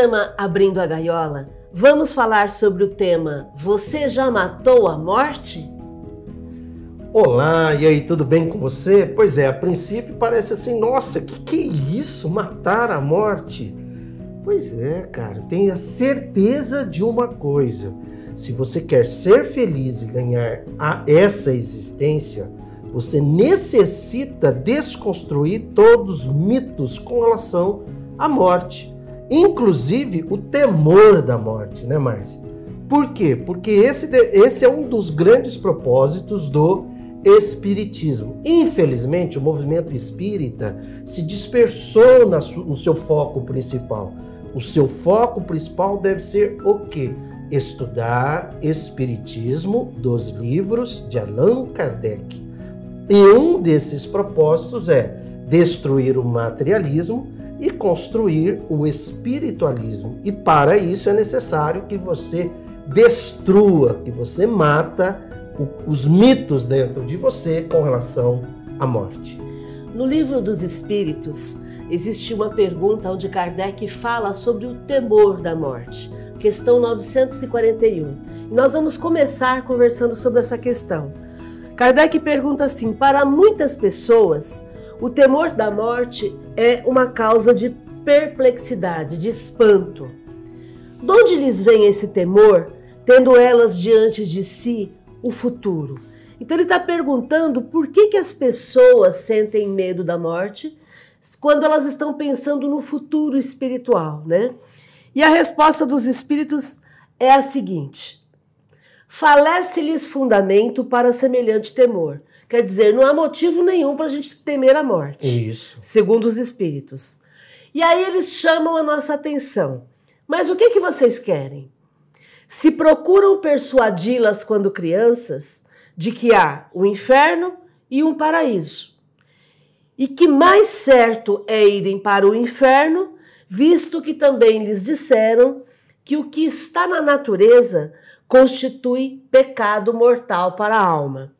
programa Abrindo a Gaiola, vamos falar sobre o tema Você já matou a morte? Olá, e aí, tudo bem com você? Pois é, a princípio parece assim, nossa, que que é isso? Matar a morte? Pois é, cara, tenha certeza de uma coisa. Se você quer ser feliz e ganhar a essa existência, você necessita desconstruir todos os mitos com relação à morte inclusive o temor da morte, né, Márcia? Por quê? Porque esse, esse é um dos grandes propósitos do Espiritismo. Infelizmente, o movimento espírita se dispersou no seu foco principal. O seu foco principal deve ser o quê? Estudar Espiritismo dos livros de Allan Kardec. E um desses propósitos é destruir o materialismo e construir o espiritualismo. E para isso é necessário que você destrua, que você mata os mitos dentro de você com relação à morte. No livro dos Espíritos, existe uma pergunta onde Kardec fala sobre o temor da morte, questão 941. E nós vamos começar conversando sobre essa questão. Kardec pergunta assim: para muitas pessoas, o temor da morte é uma causa de perplexidade, de espanto. De onde lhes vem esse temor, tendo elas diante de si o futuro? Então ele está perguntando por que, que as pessoas sentem medo da morte quando elas estão pensando no futuro espiritual, né? E a resposta dos espíritos é a seguinte: falece-lhes fundamento para semelhante temor. Quer dizer, não há motivo nenhum para a gente temer a morte. Isso. Segundo os espíritos. E aí eles chamam a nossa atenção. Mas o que, que vocês querem? Se procuram persuadi-las quando crianças de que há o um inferno e um paraíso. E que mais certo é irem para o inferno, visto que também lhes disseram que o que está na natureza constitui pecado mortal para a alma.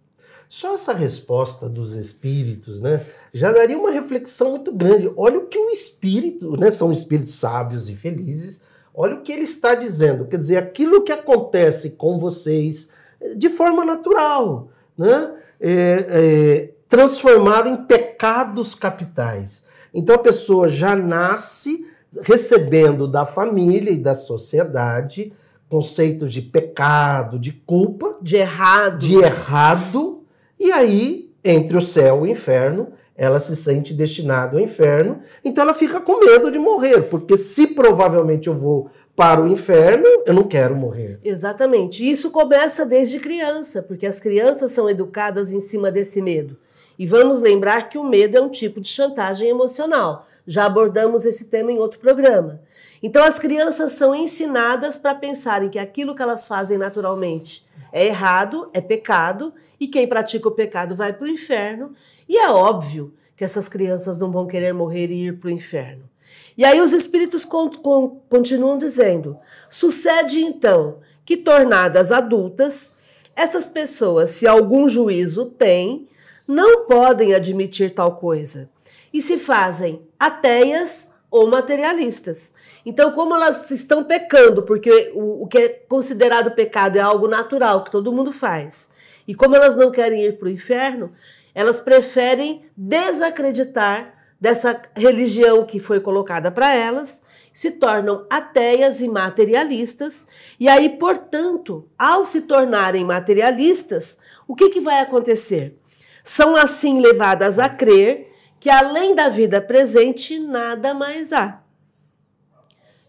Só essa resposta dos espíritos, né, já daria uma reflexão muito grande. Olha o que o espírito, né, são espíritos sábios e felizes. Olha o que ele está dizendo. Quer dizer, aquilo que acontece com vocês de forma natural, né, é, é, transformaram em pecados capitais. Então a pessoa já nasce recebendo da família e da sociedade conceitos de pecado, de culpa, de errado, de errado e aí, entre o céu e o inferno, ela se sente destinada ao inferno, então ela fica com medo de morrer, porque se provavelmente eu vou para o inferno, eu não quero morrer. Exatamente. Isso começa desde criança, porque as crianças são educadas em cima desse medo. E vamos lembrar que o medo é um tipo de chantagem emocional. Já abordamos esse tema em outro programa. Então as crianças são ensinadas para pensarem que aquilo que elas fazem naturalmente é errado, é pecado, e quem pratica o pecado vai para o inferno. E é óbvio que essas crianças não vão querer morrer e ir para o inferno. E aí os espíritos continuam dizendo: sucede então que, tornadas adultas, essas pessoas, se algum juízo têm, não podem admitir tal coisa e se fazem ateias ou materialistas. Então, como elas estão pecando, porque o, o que é considerado pecado é algo natural, que todo mundo faz, e como elas não querem ir para o inferno, elas preferem desacreditar dessa religião que foi colocada para elas, se tornam ateias e materialistas, e aí, portanto, ao se tornarem materialistas, o que, que vai acontecer? São assim levadas a crer que além da vida presente, nada mais há.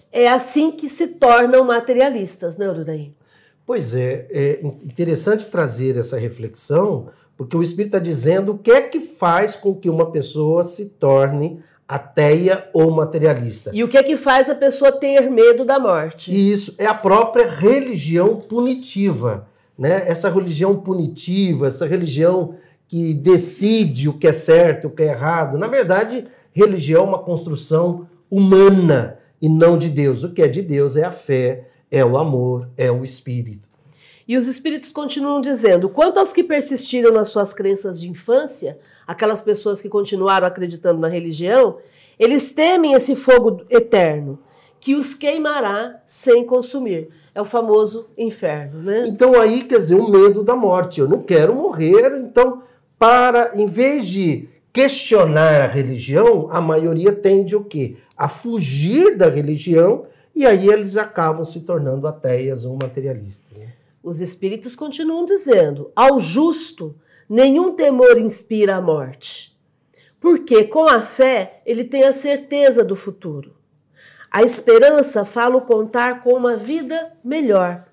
É assim que se tornam materialistas, né, Urudaí? Pois é, é interessante trazer essa reflexão, porque o Espírito está dizendo o que é que faz com que uma pessoa se torne ateia ou materialista. E o que é que faz a pessoa ter medo da morte? Isso é a própria religião punitiva, né? Essa religião punitiva, essa religião que decide o que é certo, o que é errado. Na verdade, religião é uma construção humana e não de Deus. O que é de Deus é a fé, é o amor, é o espírito. E os espíritos continuam dizendo: quanto aos que persistiram nas suas crenças de infância, aquelas pessoas que continuaram acreditando na religião, eles temem esse fogo eterno, que os queimará sem consumir. É o famoso inferno, né? Então aí quer dizer o medo da morte. Eu não quero morrer, então para em vez de questionar a religião, a maioria tende o quê? A fugir da religião e aí eles acabam se tornando ateias ou materialistas. Né? Os espíritos continuam dizendo: ao justo nenhum temor inspira a morte, porque com a fé ele tem a certeza do futuro. A esperança fala o contar com uma vida melhor.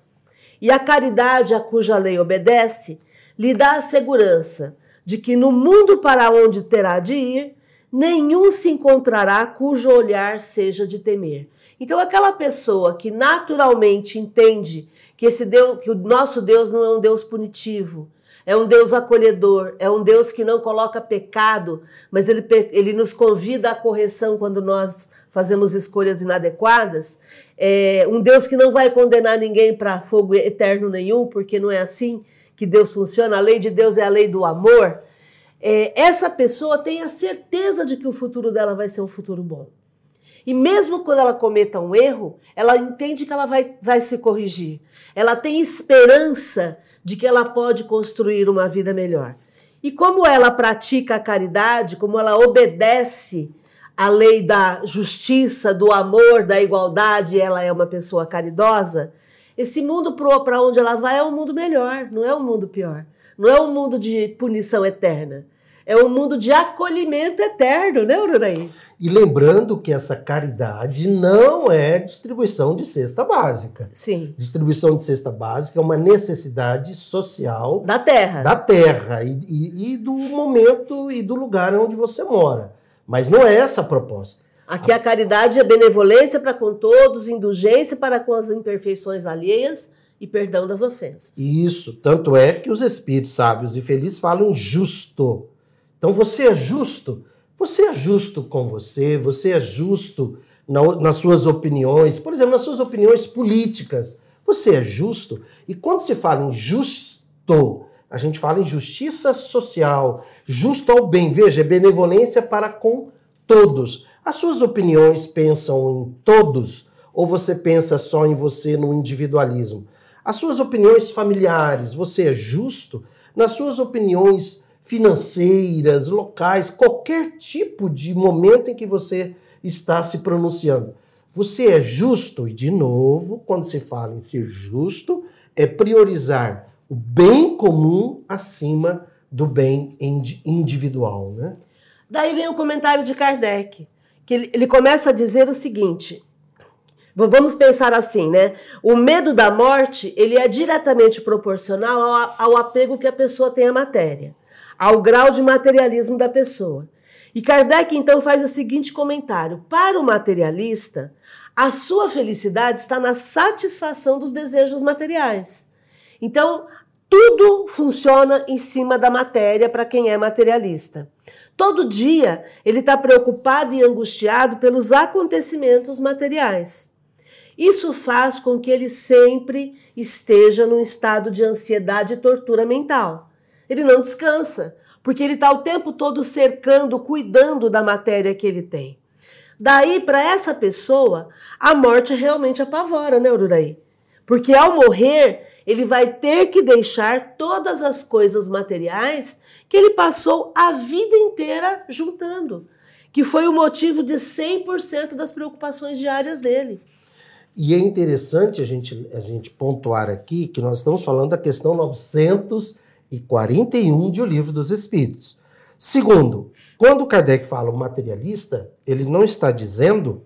E a caridade a cuja lei obedece lhe dá a segurança de que no mundo para onde terá de ir, nenhum se encontrará cujo olhar seja de temer. Então, aquela pessoa que naturalmente entende que esse Deus, que o nosso Deus não é um Deus punitivo, é um Deus acolhedor, é um Deus que não coloca pecado, mas ele, ele nos convida à correção quando nós fazemos escolhas inadequadas. É um Deus que não vai condenar ninguém para fogo eterno nenhum, porque não é assim que Deus funciona. A lei de Deus é a lei do amor. É, essa pessoa tem a certeza de que o futuro dela vai ser um futuro bom. E mesmo quando ela cometa um erro, ela entende que ela vai, vai se corrigir. Ela tem esperança de que ela pode construir uma vida melhor. E como ela pratica a caridade, como ela obedece à lei da justiça, do amor, da igualdade, ela é uma pessoa caridosa, esse mundo para onde ela vai é um mundo melhor, não é um mundo pior. Não é um mundo de punição eterna é um mundo de acolhimento eterno, né, Ururaí? E lembrando que essa caridade não é distribuição de cesta básica. Sim. Distribuição de cesta básica é uma necessidade social da terra. Da terra e, e, e do momento e do lugar onde você mora. Mas não é essa a proposta. Aqui a caridade é benevolência para com todos, indulgência para com as imperfeições alheias e perdão das ofensas. Isso, tanto é que os espíritos sábios e felizes falam justo. Então você é justo, você é justo com você, você é justo na, nas suas opiniões, por exemplo, nas suas opiniões políticas. Você é justo. E quando se fala em justo, a gente fala em justiça social, justo ao bem. Veja, é benevolência para com todos. As suas opiniões pensam em todos ou você pensa só em você no individualismo? As suas opiniões familiares, você é justo? Nas suas opiniões financeiras, locais, qualquer tipo de momento em que você está se pronunciando. Você é justo, e de novo, quando se fala em ser justo, é priorizar o bem comum acima do bem individual. Né? Daí vem o comentário de Kardec, que ele, ele começa a dizer o seguinte: Vamos pensar assim, né? O medo da morte ele é diretamente proporcional ao, ao apego que a pessoa tem à matéria ao grau de materialismo da pessoa. E Kardec então faz o seguinte comentário: para o materialista, a sua felicidade está na satisfação dos desejos materiais. Então, tudo funciona em cima da matéria para quem é materialista. Todo dia ele está preocupado e angustiado pelos acontecimentos materiais. Isso faz com que ele sempre esteja num estado de ansiedade e tortura mental ele não descansa, porque ele está o tempo todo cercando, cuidando da matéria que ele tem. Daí, para essa pessoa, a morte realmente apavora, né, Ururaí? Porque ao morrer, ele vai ter que deixar todas as coisas materiais que ele passou a vida inteira juntando, que foi o motivo de 100% das preocupações diárias dele. E é interessante a gente, a gente pontuar aqui que nós estamos falando da questão 900 e 41 de O Livro dos Espíritos. Segundo, quando Kardec fala o materialista, ele não está dizendo,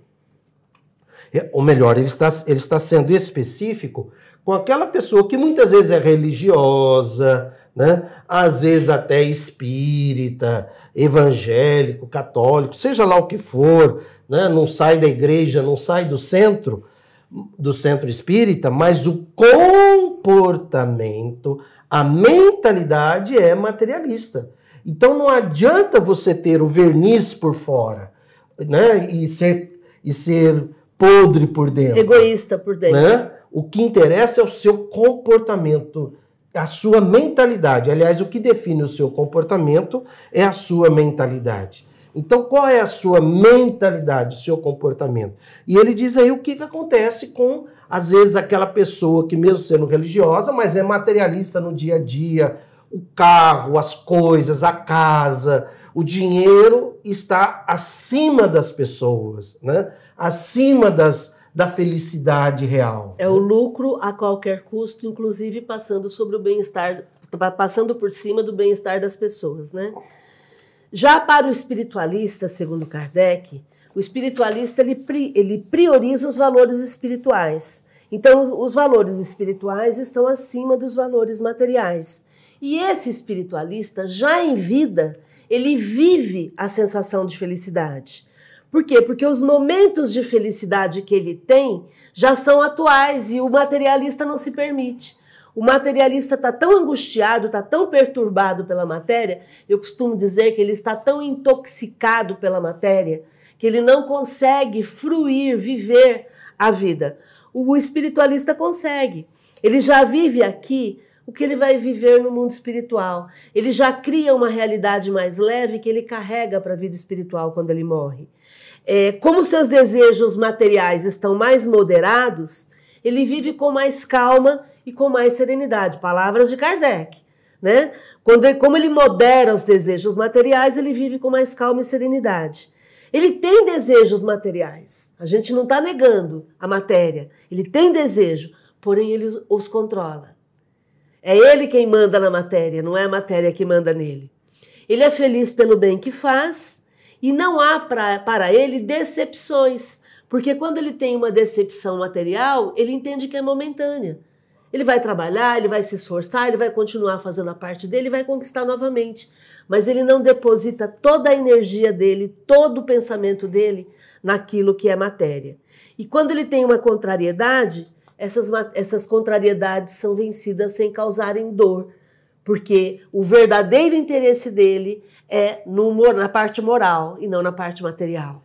é, ou melhor, ele está, ele está sendo específico com aquela pessoa que muitas vezes é religiosa, né? às vezes até espírita, evangélico, católico, seja lá o que for, né? não sai da igreja, não sai do centro, do centro espírita, mas o comportamento, a mentalidade é materialista. Então não adianta você ter o verniz por fora, né? E ser, e ser podre por dentro. Egoísta por dentro. Né? O que interessa é o seu comportamento, a sua mentalidade. Aliás, o que define o seu comportamento é a sua mentalidade. Então, qual é a sua mentalidade, o seu comportamento? E ele diz aí o que, que acontece com, às vezes, aquela pessoa que, mesmo sendo religiosa, mas é materialista no dia a dia, o carro, as coisas, a casa, o dinheiro está acima das pessoas, né? acima das, da felicidade real. É o lucro a qualquer custo, inclusive passando sobre o bem-estar, passando por cima do bem-estar das pessoas, né? Já para o espiritualista, segundo Kardec, o espiritualista ele, ele prioriza os valores espirituais. Então, os, os valores espirituais estão acima dos valores materiais. E esse espiritualista, já em vida, ele vive a sensação de felicidade. Por quê? Porque os momentos de felicidade que ele tem já são atuais e o materialista não se permite. O materialista está tão angustiado, está tão perturbado pela matéria, eu costumo dizer que ele está tão intoxicado pela matéria, que ele não consegue fruir, viver a vida. O espiritualista consegue. Ele já vive aqui o que ele vai viver no mundo espiritual. Ele já cria uma realidade mais leve que ele carrega para a vida espiritual quando ele morre. É, como seus desejos materiais estão mais moderados, ele vive com mais calma e com mais serenidade. Palavras de Kardec. Né? Quando como ele modera os desejos materiais, ele vive com mais calma e serenidade. Ele tem desejos materiais. A gente não está negando a matéria. Ele tem desejo, porém ele os controla. É ele quem manda na matéria, não é a matéria que manda nele. Ele é feliz pelo bem que faz e não há pra, para ele decepções, porque quando ele tem uma decepção material, ele entende que é momentânea. Ele vai trabalhar, ele vai se esforçar, ele vai continuar fazendo a parte dele vai conquistar novamente. Mas ele não deposita toda a energia dele, todo o pensamento dele naquilo que é matéria. E quando ele tem uma contrariedade, essas, essas contrariedades são vencidas sem causarem dor, porque o verdadeiro interesse dele é no, na parte moral e não na parte material.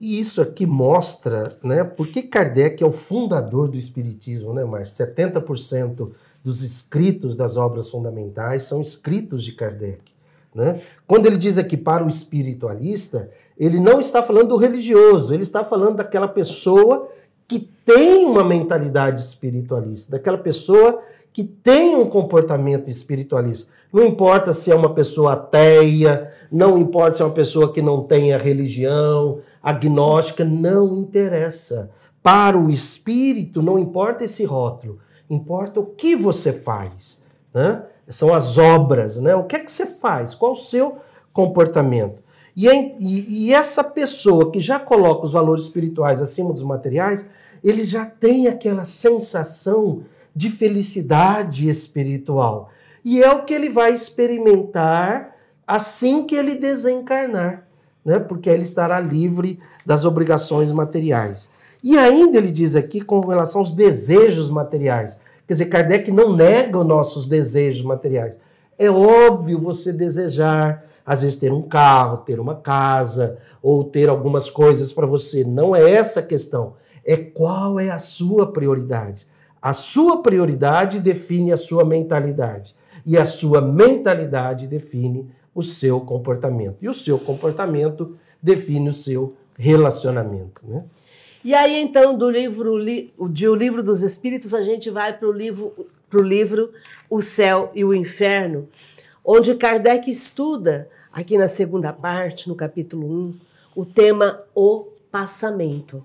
E isso aqui mostra, né, porque Kardec é o fundador do Espiritismo, né, Márcio? 70% dos escritos das obras fundamentais são escritos de Kardec. Né? Quando ele diz aqui para o espiritualista, ele não está falando do religioso, ele está falando daquela pessoa que tem uma mentalidade espiritualista, daquela pessoa que tem um comportamento espiritualista. Não importa se é uma pessoa ateia, não importa se é uma pessoa que não tenha religião, agnóstica, não interessa. Para o espírito, não importa esse rótulo, importa o que você faz. Né? São as obras, né? O que é que você faz? Qual o seu comportamento? E, e, e essa pessoa que já coloca os valores espirituais acima dos materiais, ele já tem aquela sensação de felicidade espiritual. E é o que ele vai experimentar assim que ele desencarnar, né? porque ele estará livre das obrigações materiais. E ainda ele diz aqui com relação aos desejos materiais. Quer dizer, Kardec não nega os nossos desejos materiais. É óbvio você desejar, às vezes, ter um carro, ter uma casa, ou ter algumas coisas para você. Não é essa a questão é qual é a sua prioridade. A sua prioridade define a sua mentalidade. E a sua mentalidade define o seu comportamento. E o seu comportamento define o seu relacionamento. Né? E aí, então, do livro, de O Livro dos Espíritos, a gente vai para o livro, pro livro O Céu e o Inferno, onde Kardec estuda, aqui na segunda parte, no capítulo 1, o tema O Passamento.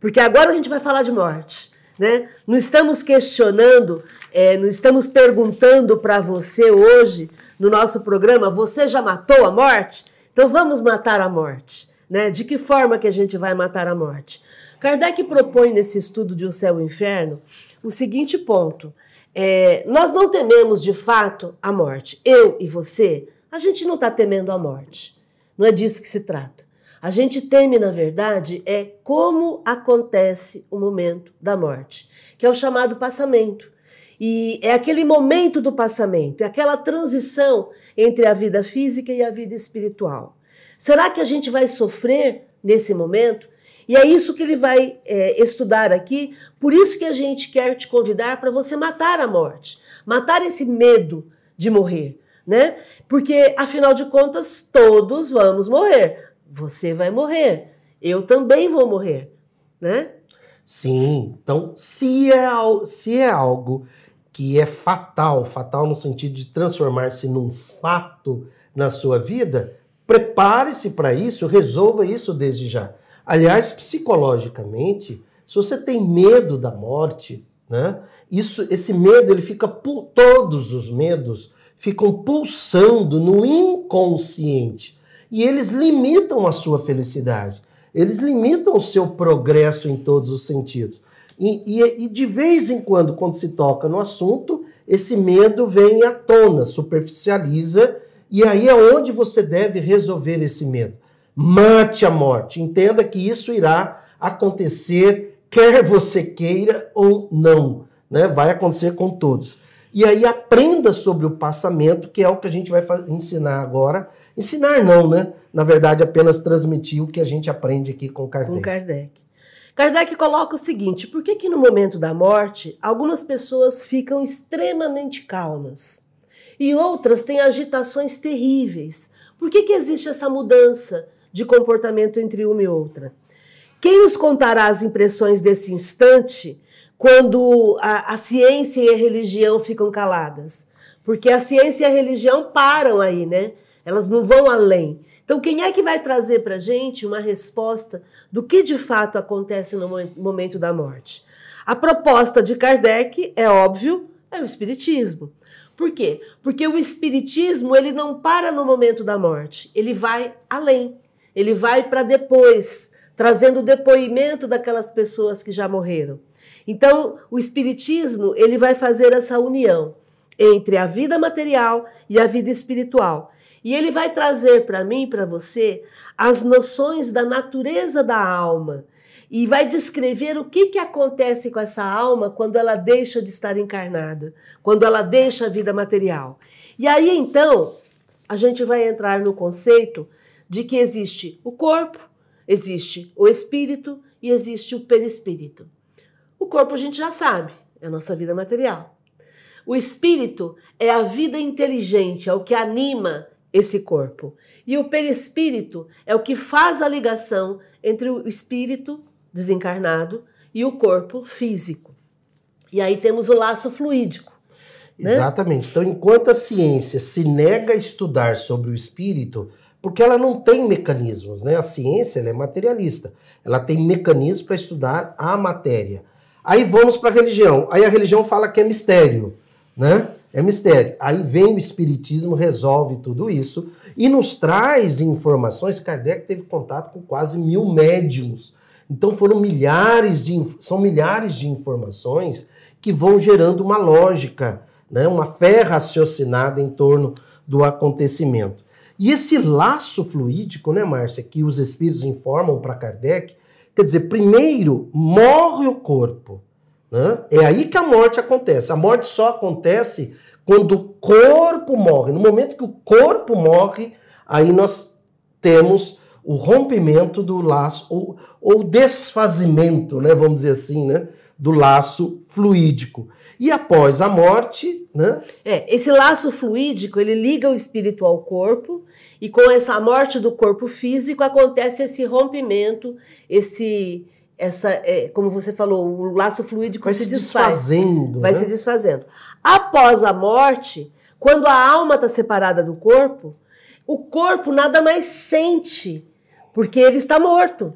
Porque agora a gente vai falar de morte. Né? Não estamos questionando, é, não estamos perguntando para você hoje, no nosso programa, você já matou a morte? Então vamos matar a morte. Né? De que forma que a gente vai matar a morte? Kardec propõe nesse estudo de O Céu e o Inferno o seguinte ponto. É, nós não tememos de fato a morte. Eu e você, a gente não está temendo a morte. Não é disso que se trata. A gente teme, na verdade, é como acontece o momento da morte, que é o chamado passamento. E é aquele momento do passamento, é aquela transição entre a vida física e a vida espiritual. Será que a gente vai sofrer nesse momento? E é isso que ele vai é, estudar aqui, por isso que a gente quer te convidar para você matar a morte, matar esse medo de morrer, né? Porque, afinal de contas, todos vamos morrer você vai morrer, eu também vou morrer, né? Sim, então se é, se é algo que é fatal, fatal no sentido de transformar-se num fato na sua vida, prepare-se para isso, resolva isso desde já. Aliás, psicologicamente, se você tem medo da morte, né? Isso, esse medo, ele fica todos os medos ficam pulsando no inconsciente e eles limitam a sua felicidade. Eles limitam o seu progresso em todos os sentidos. E, e, e, de vez em quando, quando se toca no assunto, esse medo vem à tona, superficializa, e aí é onde você deve resolver esse medo. Mate a morte. Entenda que isso irá acontecer, quer você queira ou não. Né? Vai acontecer com todos. E aí aprenda sobre o passamento, que é o que a gente vai ensinar agora. Ensinar não, né? Na verdade, apenas transmitir o que a gente aprende aqui com Kardec. Com Kardec. Kardec coloca o seguinte: por que, que no momento da morte algumas pessoas ficam extremamente calmas e outras têm agitações terríveis? Por que, que existe essa mudança de comportamento entre uma e outra? Quem nos contará as impressões desse instante quando a, a ciência e a religião ficam caladas? Porque a ciência e a religião param aí, né? Elas não vão além. Então, quem é que vai trazer para a gente uma resposta do que de fato acontece no momento da morte? A proposta de Kardec, é óbvio, é o Espiritismo. Por quê? Porque o Espiritismo ele não para no momento da morte, ele vai além, ele vai para depois, trazendo o depoimento daquelas pessoas que já morreram. Então, o Espiritismo ele vai fazer essa união entre a vida material e a vida espiritual. E ele vai trazer para mim, para você, as noções da natureza da alma e vai descrever o que, que acontece com essa alma quando ela deixa de estar encarnada, quando ela deixa a vida material. E aí então a gente vai entrar no conceito de que existe o corpo, existe o espírito e existe o perispírito. O corpo a gente já sabe, é a nossa vida material. O espírito é a vida inteligente, é o que anima esse corpo. E o perispírito é o que faz a ligação entre o espírito desencarnado e o corpo físico. E aí temos o laço fluídico. Né? Exatamente. Então, enquanto a ciência se nega a estudar sobre o espírito, porque ela não tem mecanismos, né? A ciência é materialista. Ela tem mecanismos para estudar a matéria. Aí vamos para a religião. Aí a religião fala que é mistério, né? É mistério. Aí vem o Espiritismo, resolve tudo isso e nos traz informações. Kardec teve contato com quase mil médiums. Então foram milhares de, são milhares de informações que vão gerando uma lógica, né? uma fé raciocinada em torno do acontecimento. E esse laço fluídico, né, Márcia, que os espíritos informam para Kardec, quer dizer, primeiro morre o corpo. Né? É aí que a morte acontece. A morte só acontece quando o corpo morre, no momento que o corpo morre, aí nós temos o rompimento do laço, ou, ou desfazimento, né, vamos dizer assim, né, do laço fluídico. E após a morte, né? É, esse laço fluídico, ele liga o espírito ao corpo, e com essa morte do corpo físico acontece esse rompimento, esse essa, é, como você falou, o laço fluídico vai se, se desfaz, desfazendo. Vai né? se desfazendo. Após a morte, quando a alma está separada do corpo, o corpo nada mais sente, porque ele está morto.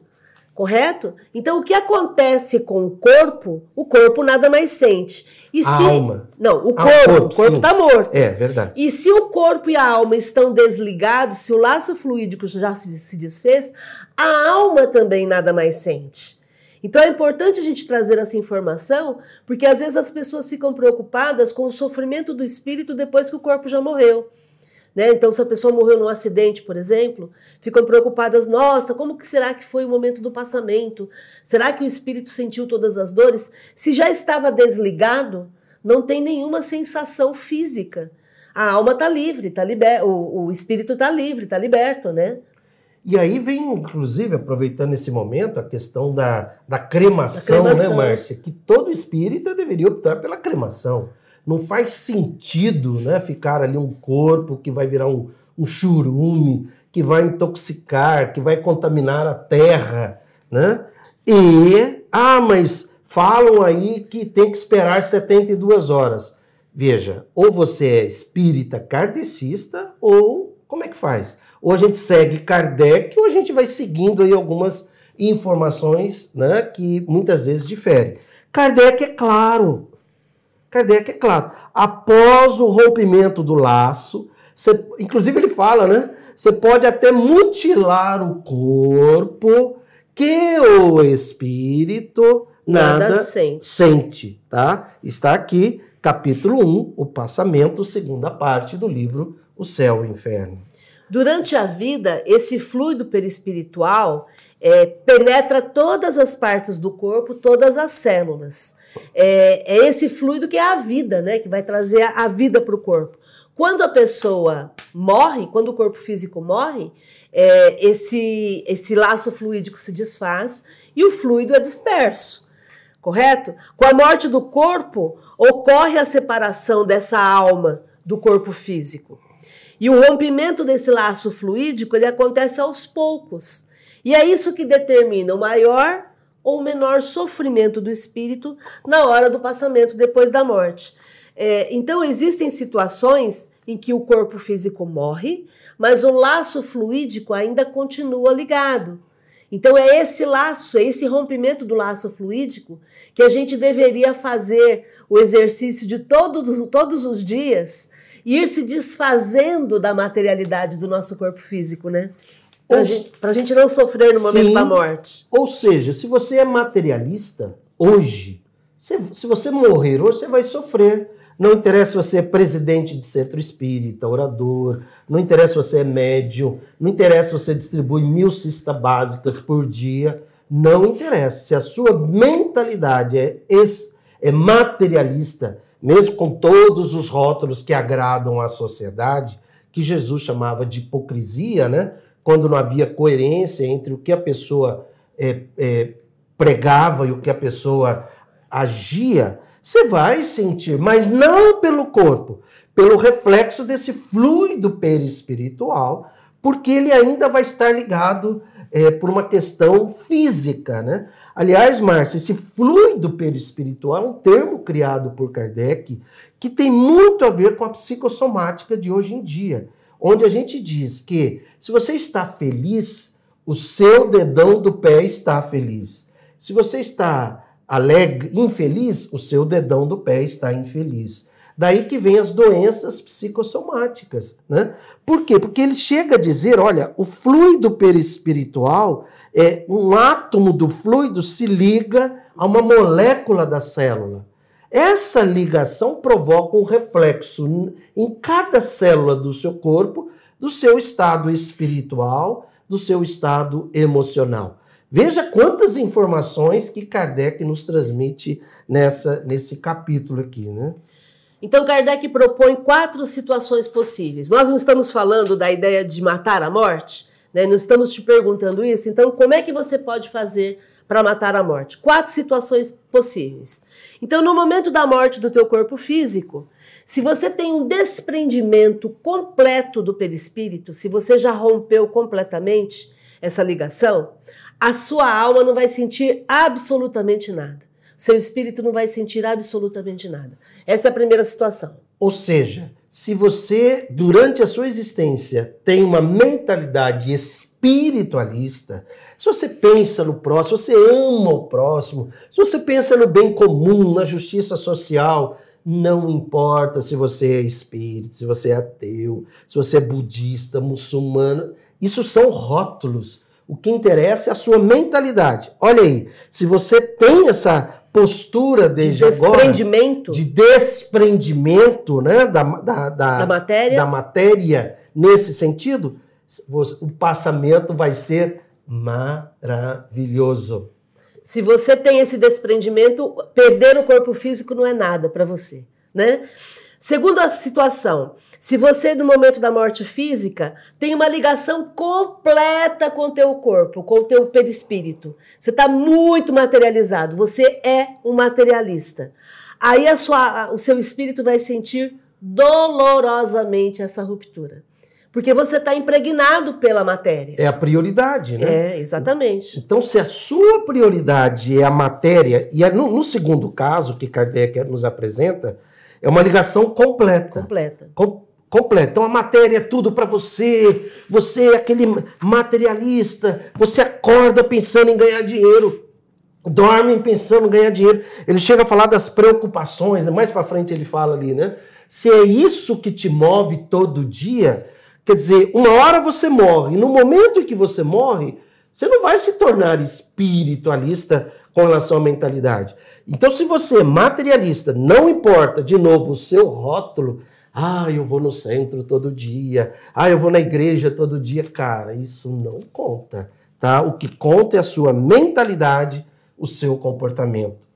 Correto? Então, o que acontece com o corpo, o corpo nada mais sente. E a alma. Não, o ah, corpo. o corpo está morto. É, verdade. E se o corpo e a alma estão desligados, se o laço fluídico já se, se desfez, a alma também nada mais sente. Então é importante a gente trazer essa informação, porque às vezes as pessoas ficam preocupadas com o sofrimento do espírito depois que o corpo já morreu. Né? Então, se a pessoa morreu num acidente, por exemplo, ficam preocupadas: nossa, como que será que foi o momento do passamento? Será que o espírito sentiu todas as dores? Se já estava desligado, não tem nenhuma sensação física. A alma está livre, tá liber... o, o espírito está livre, está liberto, né? E aí vem, inclusive, aproveitando esse momento, a questão da, da cremação, da cremação. né, Márcia? Que todo espírita deveria optar pela cremação. Não faz sentido né, ficar ali um corpo que vai virar um, um churume, que vai intoxicar, que vai contaminar a terra, né? E, ah, mas falam aí que tem que esperar 72 horas. Veja, ou você é espírita kardecista, ou como é que faz? Ou a gente segue Kardec, ou a gente vai seguindo aí algumas informações né, que muitas vezes diferem. Kardec é claro. Kardec é claro. Após o rompimento do laço, você, inclusive ele fala, né? Você pode até mutilar o corpo que o espírito nada, nada sente. sente, tá? Está aqui, capítulo 1, o passamento, segunda parte do livro O Céu e o Inferno. Durante a vida, esse fluido perispiritual é, penetra todas as partes do corpo, todas as células. É, é, esse fluido que é a vida, né? Que vai trazer a, vida para o corpo. Quando a pessoa morre, quando o corpo físico morre, é, esse, esse laço fluídico se desfaz e o fluido é disperso. Correto? Com a morte do corpo, ocorre a separação dessa alma do corpo físico. E o rompimento desse laço fluídico ele acontece aos poucos. E é isso que determina o maior ou menor sofrimento do espírito na hora do passamento depois da morte. É, então, existem situações em que o corpo físico morre, mas o laço fluídico ainda continua ligado. Então, é esse laço, é esse rompimento do laço fluídico que a gente deveria fazer o exercício de todos, todos os dias ir se desfazendo da materialidade do nosso corpo físico, né? Para gente, a gente não sofrer no momento sim, da morte. Ou seja, se você é materialista hoje, se, se você morrer hoje, você vai sofrer. Não interessa se você é presidente de centro espírita, orador, não interessa se você é médium, não interessa se você distribui mil cestas básicas por dia, não interessa. Se a sua mentalidade é, é materialista, mesmo com todos os rótulos que agradam à sociedade, que Jesus chamava de hipocrisia, né? quando não havia coerência entre o que a pessoa é, é, pregava e o que a pessoa agia, você vai sentir, mas não pelo corpo, pelo reflexo desse fluido perispiritual, porque ele ainda vai estar ligado é, por uma questão física, né? Aliás, Márcia, esse fluido perispiritual é um termo criado por Kardec que tem muito a ver com a psicossomática de hoje em dia, onde a gente diz que se você está feliz, o seu dedão do pé está feliz. Se você está alegre, infeliz, o seu dedão do pé está infeliz. Daí que vem as doenças psicossomáticas, né? Por quê? Porque ele chega a dizer, olha, o fluido perispiritual é um átomo do fluido se liga a uma molécula da célula. Essa ligação provoca um reflexo em cada célula do seu corpo do seu estado espiritual, do seu estado emocional. Veja quantas informações que Kardec nos transmite nessa, nesse capítulo aqui, né? Então, Kardec propõe quatro situações possíveis. Nós não estamos falando da ideia de matar a morte, né? Não estamos te perguntando isso. Então, como é que você pode fazer para matar a morte? Quatro situações possíveis. Então, no momento da morte do teu corpo físico, se você tem um desprendimento completo do perispírito, se você já rompeu completamente essa ligação, a sua alma não vai sentir absolutamente nada. Seu espírito não vai sentir absolutamente nada. Essa é a primeira situação. Ou seja, se você, durante a sua existência, tem uma mentalidade espiritualista, se você pensa no próximo, se você ama o próximo, se você pensa no bem comum, na justiça social, não importa se você é espírita, se você é ateu, se você é budista, muçulmano, isso são rótulos. O que interessa é a sua mentalidade. Olha aí, se você tem essa postura desde de desprendimento. agora de desprendimento né, da, da, da, da, matéria. da matéria nesse sentido, o passamento vai ser maravilhoso. Se você tem esse desprendimento, perder o corpo físico não é nada para você, né? Segunda situação, se você no momento da morte física tem uma ligação completa com o teu corpo, com o teu perispírito, você está muito materializado, você é um materialista. Aí a sua, o seu espírito vai sentir dolorosamente essa ruptura. Porque você está impregnado pela matéria. É a prioridade, né? É, exatamente. Então, se a sua prioridade é a matéria, e é no, no segundo caso que Kardec nos apresenta, é uma ligação completa. Completa. Com, completa. Então a matéria é tudo para você, você é aquele materialista, você acorda pensando em ganhar dinheiro, dorme pensando em ganhar dinheiro. Ele chega a falar das preocupações, né? mais para frente ele fala ali, né? Se é isso que te move todo dia, quer dizer, uma hora você morre, no momento em que você morre, você não vai se tornar espiritualista com relação à mentalidade. Então, se você é materialista, não importa, de novo, o seu rótulo, ah, eu vou no centro todo dia. Ah, eu vou na igreja todo dia. Cara, isso não conta, tá? O que conta é a sua mentalidade, o seu comportamento.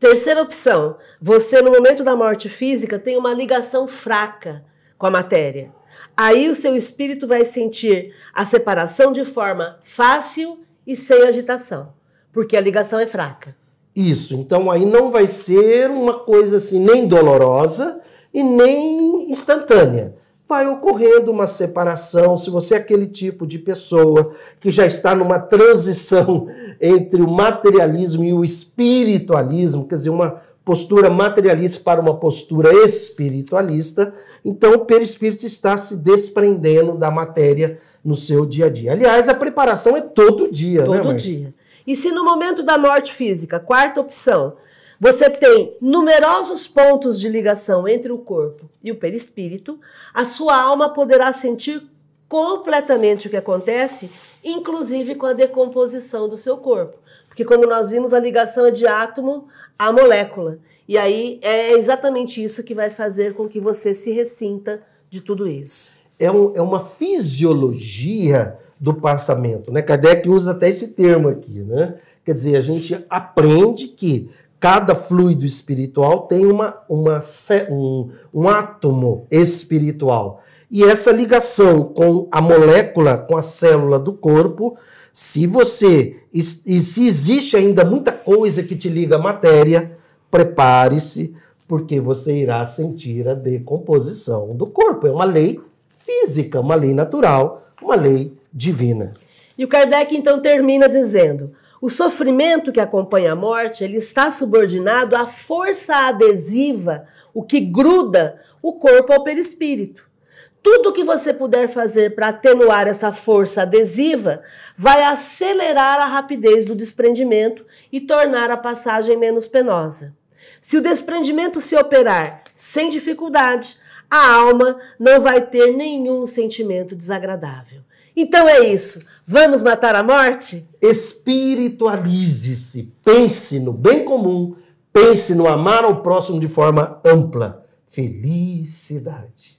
Terceira opção, você no momento da morte física tem uma ligação fraca com a matéria. Aí o seu espírito vai sentir a separação de forma fácil e sem agitação, porque a ligação é fraca. Isso, então aí não vai ser uma coisa assim nem dolorosa, e nem instantânea. Vai ocorrendo uma separação. Se você é aquele tipo de pessoa que já está numa transição entre o materialismo e o espiritualismo, quer dizer, uma postura materialista para uma postura espiritualista, então o perispírito está se desprendendo da matéria no seu dia a dia. Aliás, a preparação é todo dia, todo né? Todo dia. E se no momento da morte física, quarta opção, você tem numerosos pontos de ligação entre o corpo e o perispírito, a sua alma poderá sentir completamente o que acontece, inclusive com a decomposição do seu corpo. Porque, como nós vimos, a ligação é de átomo a molécula. E aí é exatamente isso que vai fazer com que você se ressinta de tudo isso. É, um, é uma fisiologia do passamento, né? Kardec usa até esse termo aqui, né? Quer dizer, a gente aprende que cada fluido espiritual tem uma, uma, um, um átomo espiritual. E essa ligação com a molécula, com a célula do corpo, se você. E se existe ainda muita coisa que te liga à matéria, prepare-se, porque você irá sentir a decomposição do corpo. É uma lei física, uma lei natural, uma lei divina. E o Kardec então termina dizendo: o sofrimento que acompanha a morte, ele está subordinado à força adesiva, o que gruda o corpo ao perispírito. Tudo que você puder fazer para atenuar essa força adesiva vai acelerar a rapidez do desprendimento e tornar a passagem menos penosa. Se o desprendimento se operar sem dificuldade, a alma não vai ter nenhum sentimento desagradável. Então é isso. Vamos matar a morte? Espiritualize-se. Pense no bem comum. Pense no amar ao próximo de forma ampla. Felicidade.